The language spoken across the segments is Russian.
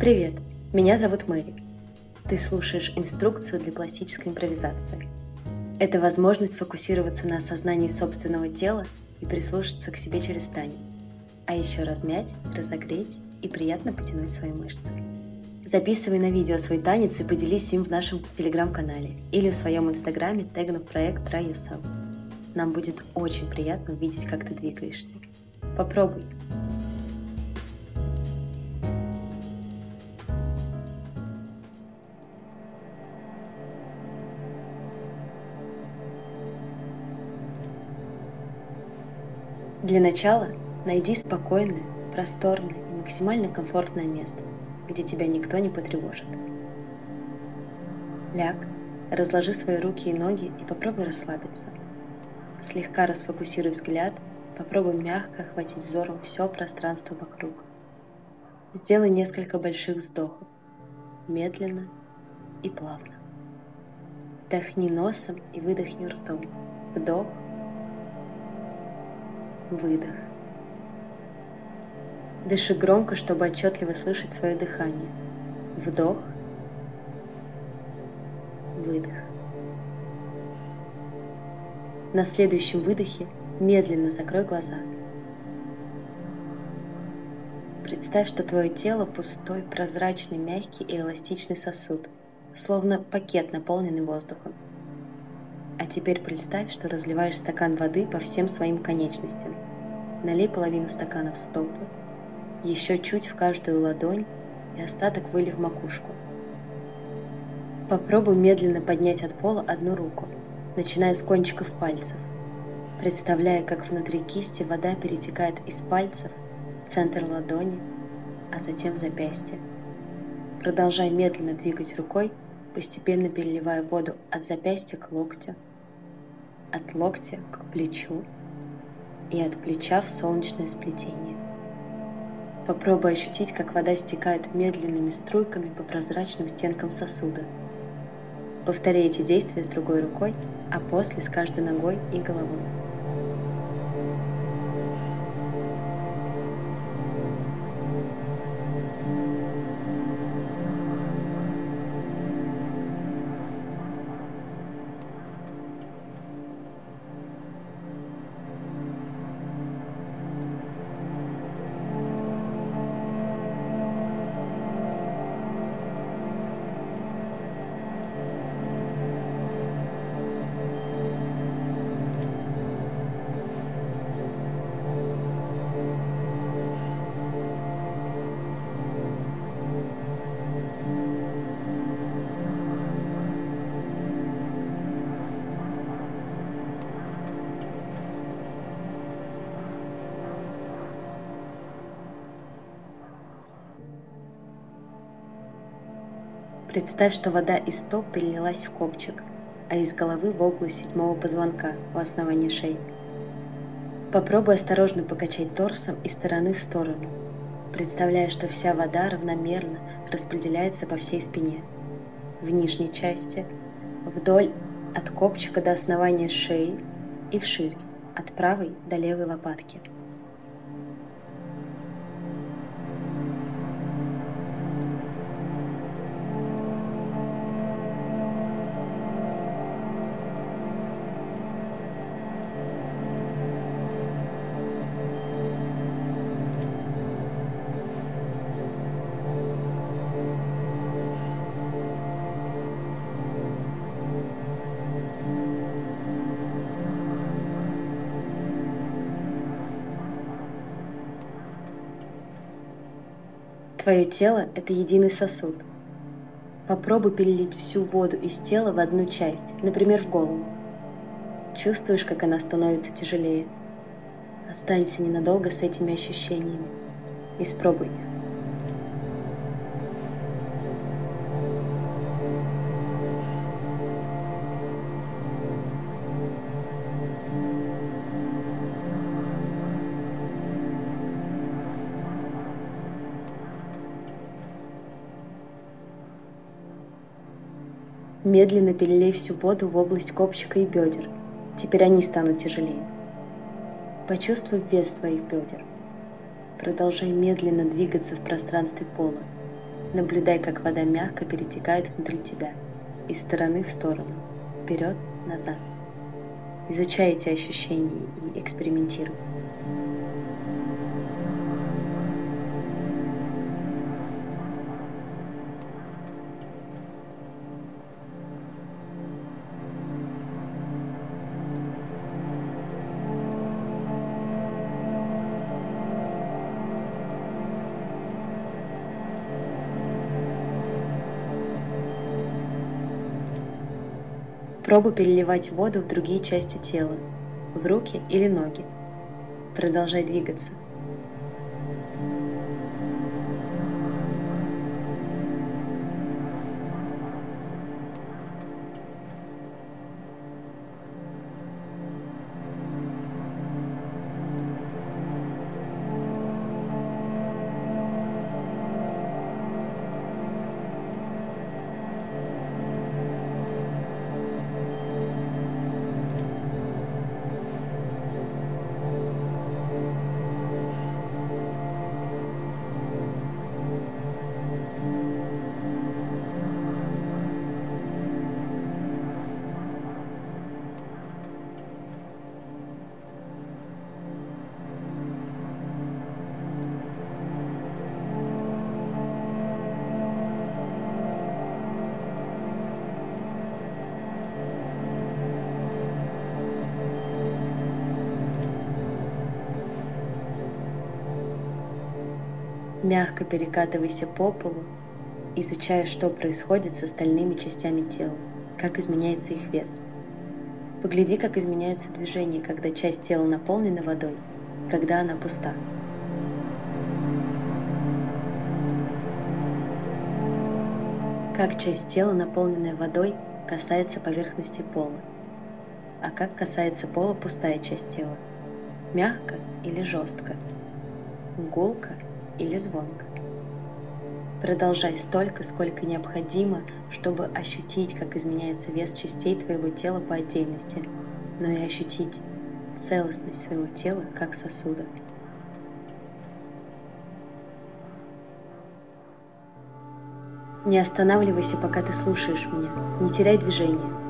Привет, меня зовут Мэри. Ты слушаешь инструкцию для пластической импровизации. Это возможность фокусироваться на осознании собственного тела и прислушаться к себе через танец, а еще размять, разогреть и приятно потянуть свои мышцы. Записывай на видео свой танец и поделись им в нашем телеграм-канале или в своем инстаграме, тегнув проект Try Yourself. Нам будет очень приятно увидеть, как ты двигаешься. Попробуй. Для начала найди спокойное, просторное и максимально комфортное место, где тебя никто не потревожит. Ляг, разложи свои руки и ноги и попробуй расслабиться. Слегка расфокусируй взгляд, попробуй мягко охватить взором все пространство вокруг. Сделай несколько больших вздохов, медленно и плавно. Вдохни носом и выдохни ртом. Вдох, выдох. Дыши громко, чтобы отчетливо слышать свое дыхание. Вдох, выдох. На следующем выдохе медленно закрой глаза. Представь, что твое тело пустой, прозрачный, мягкий и эластичный сосуд, словно пакет, наполненный воздухом. А теперь представь, что разливаешь стакан воды по всем своим конечностям. Налей половину стакана в стопы, еще чуть в каждую ладонь и остаток выли в макушку. Попробуй медленно поднять от пола одну руку, начиная с кончиков пальцев, представляя, как внутри кисти вода перетекает из пальцев в центр ладони, а затем в запястье. Продолжай медленно двигать рукой, постепенно переливая воду от запястья к локтю, от локтя к плечу и от плеча в солнечное сплетение. Попробуй ощутить, как вода стекает медленными струйками по прозрачным стенкам сосуда. Повтори эти действия с другой рукой, а после с каждой ногой и головой. Представь, что вода из стоп перелилась в копчик, а из головы в область седьмого позвонка у основания шеи. Попробуй осторожно покачать торсом из стороны в сторону, представляя, что вся вода равномерно распределяется по всей спине. В нижней части, вдоль от копчика до основания шеи и вширь, от правой до левой лопатки – Твое тело – это единый сосуд. Попробуй перелить всю воду из тела в одну часть, например, в голову. Чувствуешь, как она становится тяжелее. Останься ненадолго с этими ощущениями. Испробуй их. Медленно перелей всю воду в область копчика и бедер. Теперь они станут тяжелее. Почувствуй вес своих бедер. Продолжай медленно двигаться в пространстве пола. Наблюдай, как вода мягко перетекает внутри тебя, из стороны в сторону, вперед, назад. Изучай эти ощущения и экспериментируй. Пробуй переливать воду в другие части тела, в руки или ноги. Продолжай двигаться. Мягко перекатывайся по полу, изучая, что происходит с остальными частями тела, как изменяется их вес. Погляди, как изменяются движения, когда часть тела наполнена водой, когда она пуста. Как часть тела, наполненная водой, касается поверхности пола, а как касается пола пустая часть тела, мягко или жестко, гулко или звонко. Продолжай столько, сколько необходимо, чтобы ощутить, как изменяется вес частей твоего тела по отдельности, но и ощутить целостность своего тела как сосуда. Не останавливайся, пока ты слушаешь меня. Не теряй движение.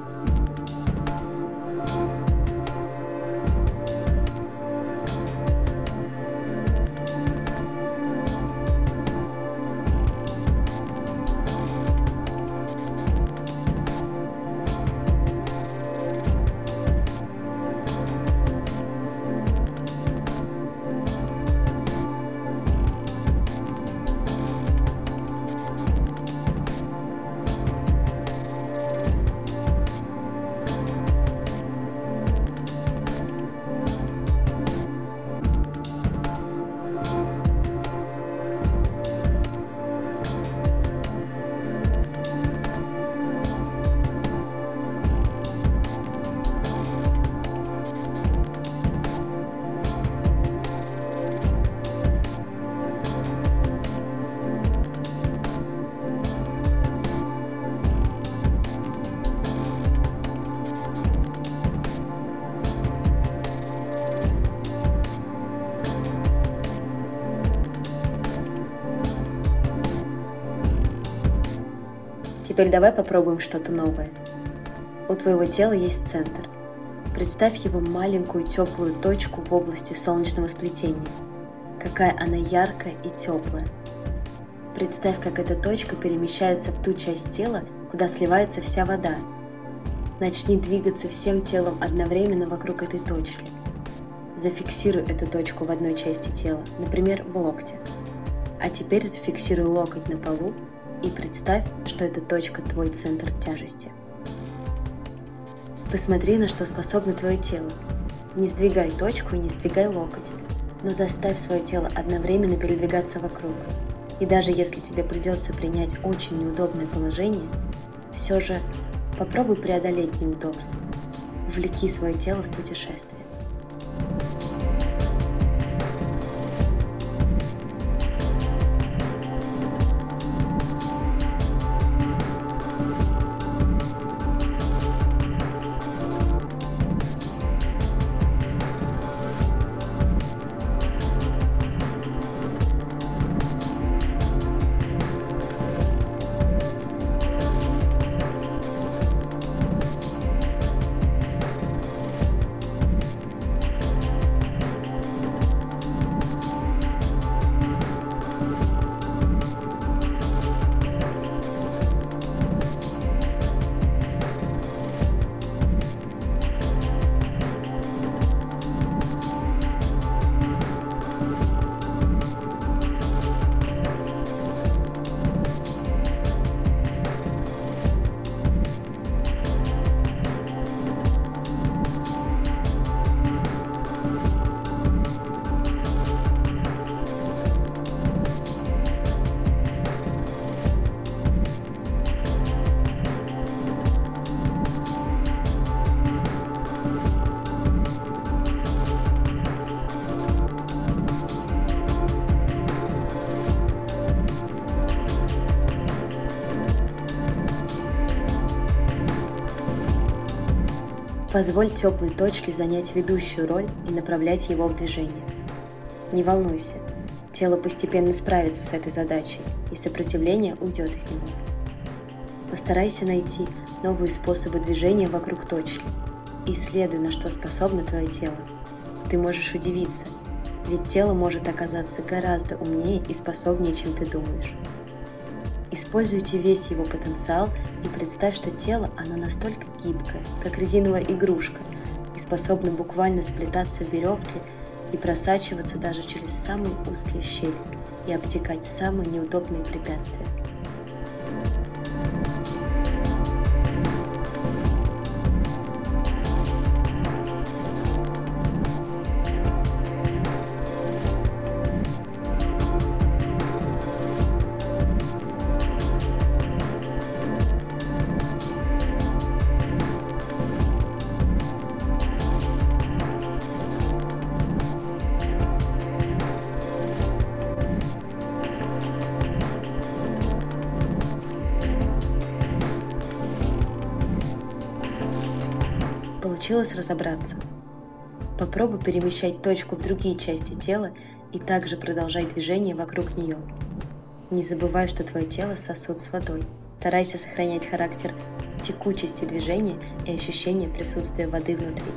Теперь давай попробуем что-то новое. У твоего тела есть центр. Представь его маленькую теплую точку в области солнечного сплетения. Какая она яркая и теплая. Представь, как эта точка перемещается в ту часть тела, куда сливается вся вода. Начни двигаться всем телом одновременно вокруг этой точки. Зафиксируй эту точку в одной части тела, например, в локте. А теперь зафиксируй локоть на полу и представь, что эта точка твой центр тяжести. Посмотри, на что способно твое тело. Не сдвигай точку и не сдвигай локоть, но заставь свое тело одновременно передвигаться вокруг. И даже если тебе придется принять очень неудобное положение, все же попробуй преодолеть неудобство. Влеки свое тело в путешествие. Позволь теплой точке занять ведущую роль и направлять его в движение. Не волнуйся, тело постепенно справится с этой задачей, и сопротивление уйдет из него. Постарайся найти новые способы движения вокруг точки. Исследуй, на что способно твое тело. Ты можешь удивиться, ведь тело может оказаться гораздо умнее и способнее, чем ты думаешь. Используйте весь его потенциал и представь, что тело, оно настолько гибкое, как резиновая игрушка, и способно буквально сплетаться в веревке и просачиваться даже через самые узкие щели и обтекать самые неудобные препятствия. Получилось разобраться. Попробуй перемещать точку в другие части тела и также продолжай движение вокруг нее. Не забывай, что твое тело сосуд с водой. Старайся сохранять характер текучести движения и ощущение присутствия воды внутри.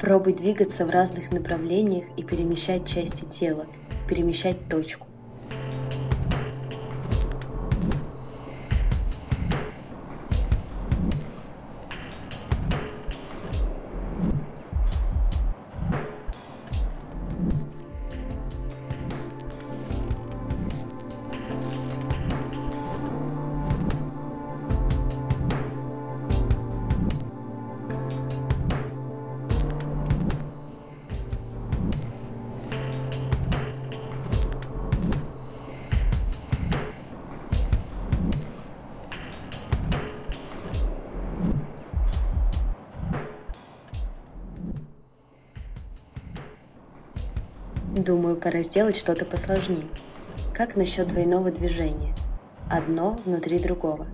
Пробуй двигаться в разных направлениях и перемещать части тела, перемещать точку. Думаю, пора сделать что-то посложнее. Как насчет двойного движения? Одно внутри другого.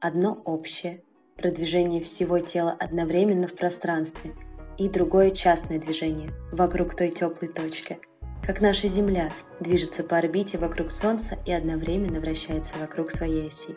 Одно общее, продвижение всего тела одновременно в пространстве, и другое частное движение вокруг той теплой точки, как наша Земля движется по орбите вокруг Солнца и одновременно вращается вокруг своей оси.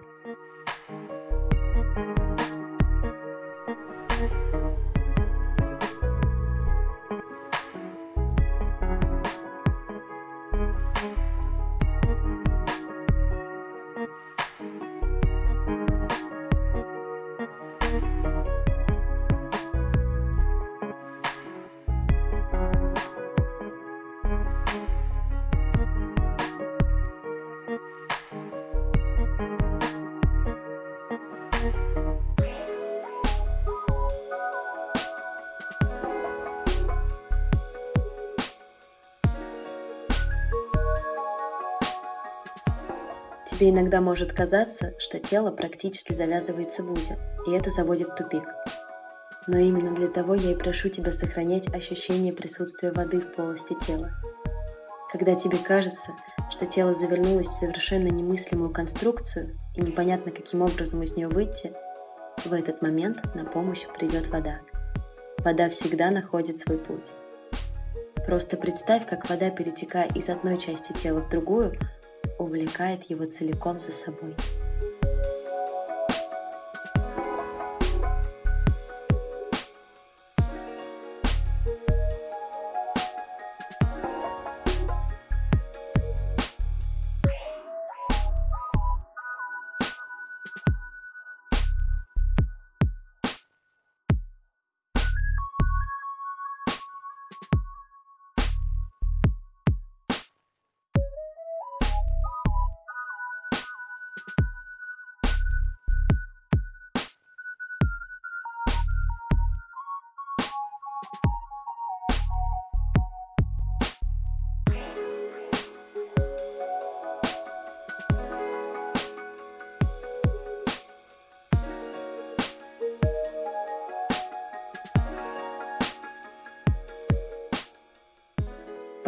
Тебе иногда может казаться, что тело практически завязывается в узел, и это заводит в тупик. Но именно для того я и прошу тебя сохранять ощущение присутствия воды в полости тела. Когда тебе кажется, что тело завернулось в совершенно немыслимую конструкцию и непонятно каким образом из нее выйти, в этот момент на помощь придет вода. Вода всегда находит свой путь. Просто представь, как вода, перетекая из одной части тела в другую, увлекает его целиком за собой.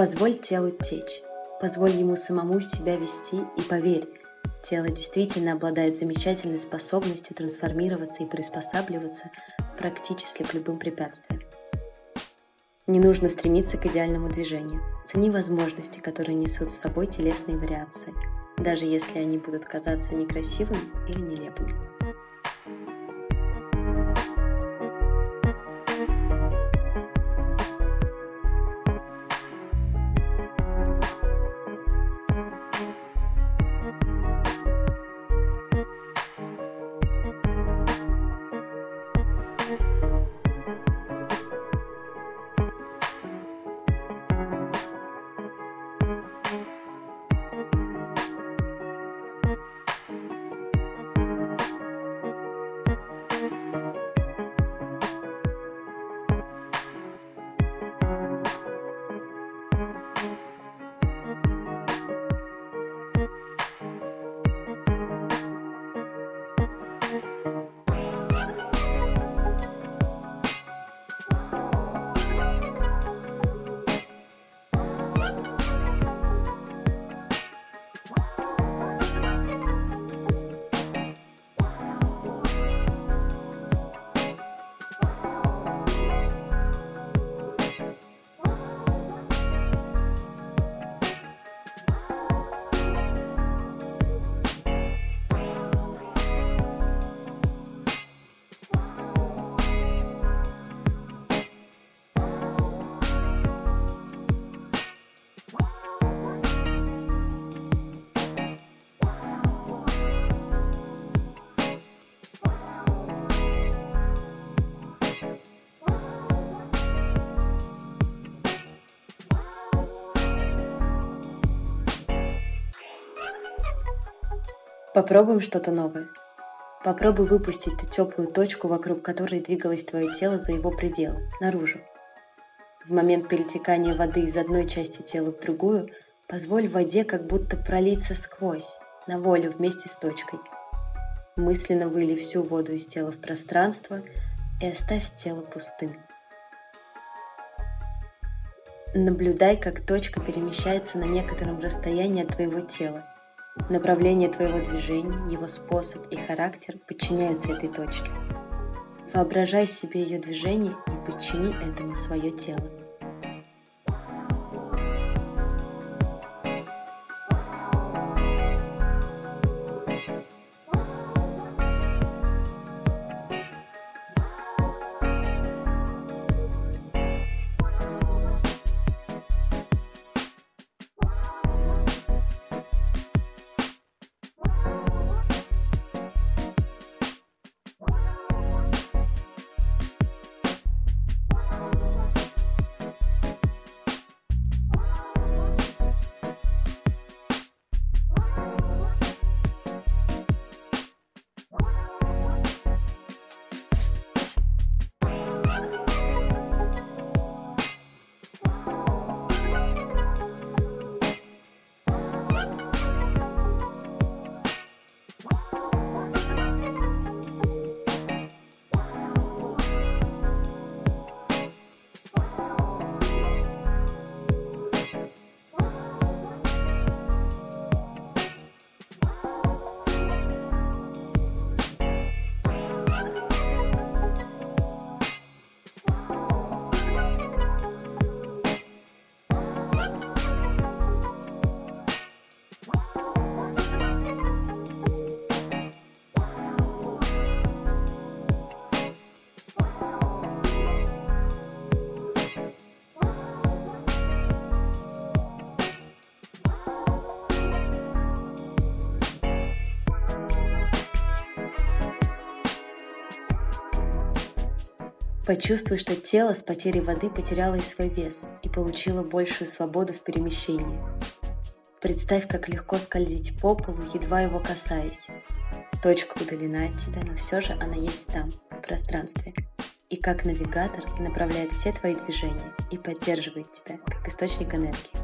Позволь телу течь. Позволь ему самому себя вести и поверь, тело действительно обладает замечательной способностью трансформироваться и приспосабливаться практически к любым препятствиям. Не нужно стремиться к идеальному движению. Цени возможности, которые несут с собой телесные вариации, даже если они будут казаться некрасивыми или нелепыми. Попробуем что-то новое. Попробуй выпустить ту теплую точку, вокруг которой двигалось твое тело за его пределы, наружу. В момент перетекания воды из одной части тела в другую, позволь воде как будто пролиться сквозь, на волю вместе с точкой. Мысленно выли всю воду из тела в пространство и оставь тело пустым. Наблюдай, как точка перемещается на некотором расстоянии от твоего тела, Направление твоего движения, его способ и характер подчиняются этой точке. Воображай себе ее движение и подчини этому свое тело. Почувствуй, что тело с потерей воды потеряло и свой вес и получило большую свободу в перемещении. Представь, как легко скользить по полу, едва его касаясь. Точка удалена от тебя, но все же она есть там, в пространстве. И как навигатор направляет все твои движения и поддерживает тебя, как источник энергии.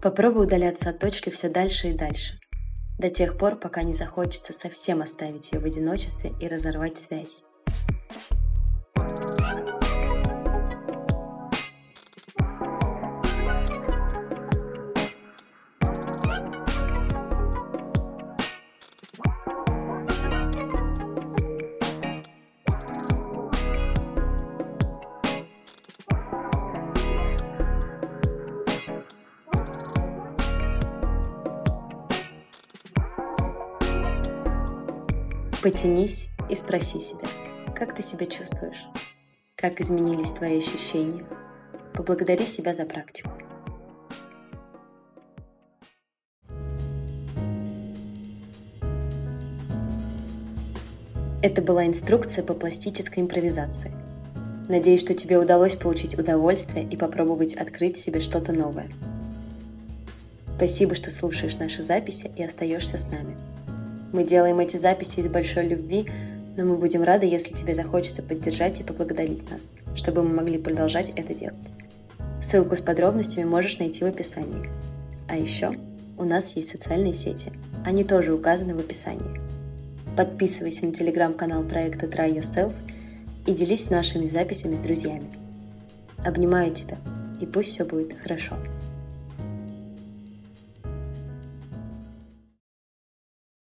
Попробуй удаляться от точки все дальше и дальше, до тех пор, пока не захочется совсем оставить ее в одиночестве и разорвать связь. Потянись и спроси себя, как ты себя чувствуешь, как изменились твои ощущения. Поблагодари себя за практику. Это была инструкция по пластической импровизации. Надеюсь, что тебе удалось получить удовольствие и попробовать открыть себе что-то новое. Спасибо, что слушаешь наши записи и остаешься с нами. Мы делаем эти записи из большой любви, но мы будем рады, если тебе захочется поддержать и поблагодарить нас, чтобы мы могли продолжать это делать. Ссылку с подробностями можешь найти в описании. А еще у нас есть социальные сети. Они тоже указаны в описании. Подписывайся на телеграм-канал проекта Try Yourself и делись нашими записями с друзьями. Обнимаю тебя, и пусть все будет хорошо.